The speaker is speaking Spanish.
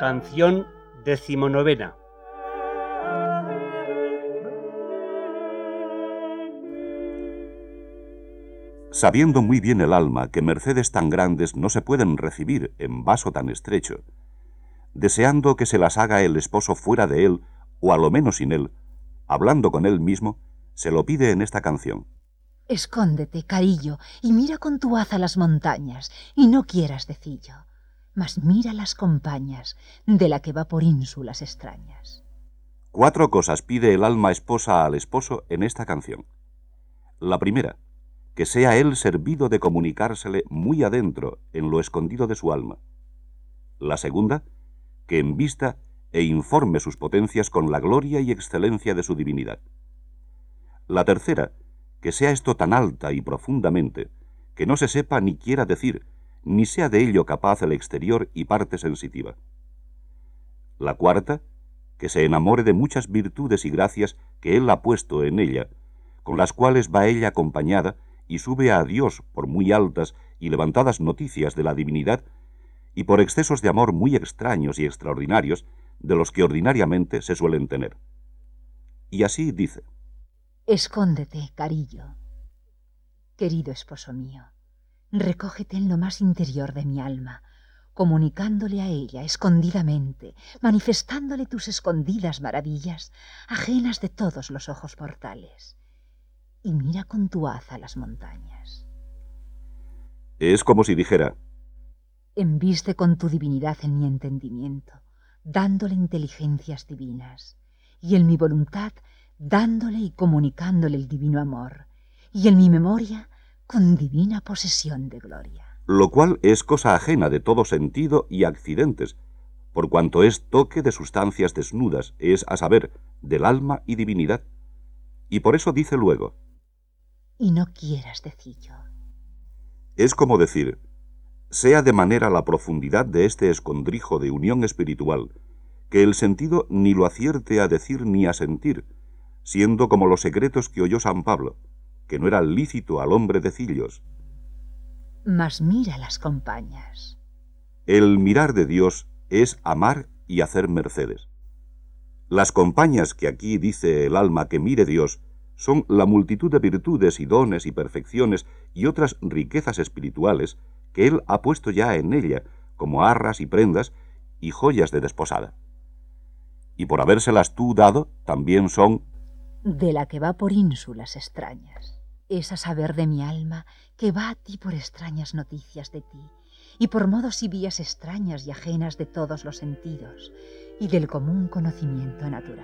Canción decimonovena. Sabiendo muy bien el alma que mercedes tan grandes no se pueden recibir en vaso tan estrecho, deseando que se las haga el esposo fuera de él, o a lo menos sin él, hablando con él mismo, se lo pide en esta canción. Escóndete, carillo, y mira con tu haz a las montañas, y no quieras decillo, mas mira las compañas de la que va por ínsulas extrañas. Cuatro cosas pide el alma esposa al esposo en esta canción. La primera, que sea él servido de comunicársele muy adentro, en lo escondido de su alma. La segunda, que envista e informe sus potencias con la gloria y excelencia de su divinidad. La tercera, que sea esto tan alta y profundamente, que no se sepa ni quiera decir, ni sea de ello capaz el exterior y parte sensitiva. La cuarta, que se enamore de muchas virtudes y gracias que él ha puesto en ella, con las cuales va ella acompañada y sube a Dios por muy altas y levantadas noticias de la divinidad, y por excesos de amor muy extraños y extraordinarios de los que ordinariamente se suelen tener. Y así dice. Escóndete, carillo. Querido esposo mío, recógete en lo más interior de mi alma, comunicándole a ella escondidamente, manifestándole tus escondidas maravillas, ajenas de todos los ojos mortales. Y mira con tu haz a las montañas. Es como si dijera, Enviste con tu divinidad en mi entendimiento, dándole inteligencias divinas, y en mi voluntad dándole y comunicándole el divino amor, y en mi memoria con divina posesión de gloria. lo cual es cosa ajena de todo sentido y accidentes, por cuanto es toque de sustancias desnudas, es a saber, del alma y divinidad. Y por eso dice luego, Y no quieras decillo. es como decir, sea de manera la profundidad de este escondrijo de unión espiritual, que el sentido ni lo acierte a decir ni a sentir, siendo como los secretos que oyó San Pablo, que no era lícito al hombre decillos. Mas mira las compañas. El mirar de Dios es amar y hacer mercedes. Las compañías que aquí dice el alma que mire Dios son la multitud de virtudes y dones y perfecciones y otras riquezas espirituales que Él ha puesto ya en ella, como arras y prendas y joyas de desposada. Y por habérselas tú dado, también son de la que va por ínsulas extrañas. Es a saber de mi alma que va a ti por extrañas noticias de ti, y por modos y vías extrañas y ajenas de todos los sentidos, y del común conocimiento natural.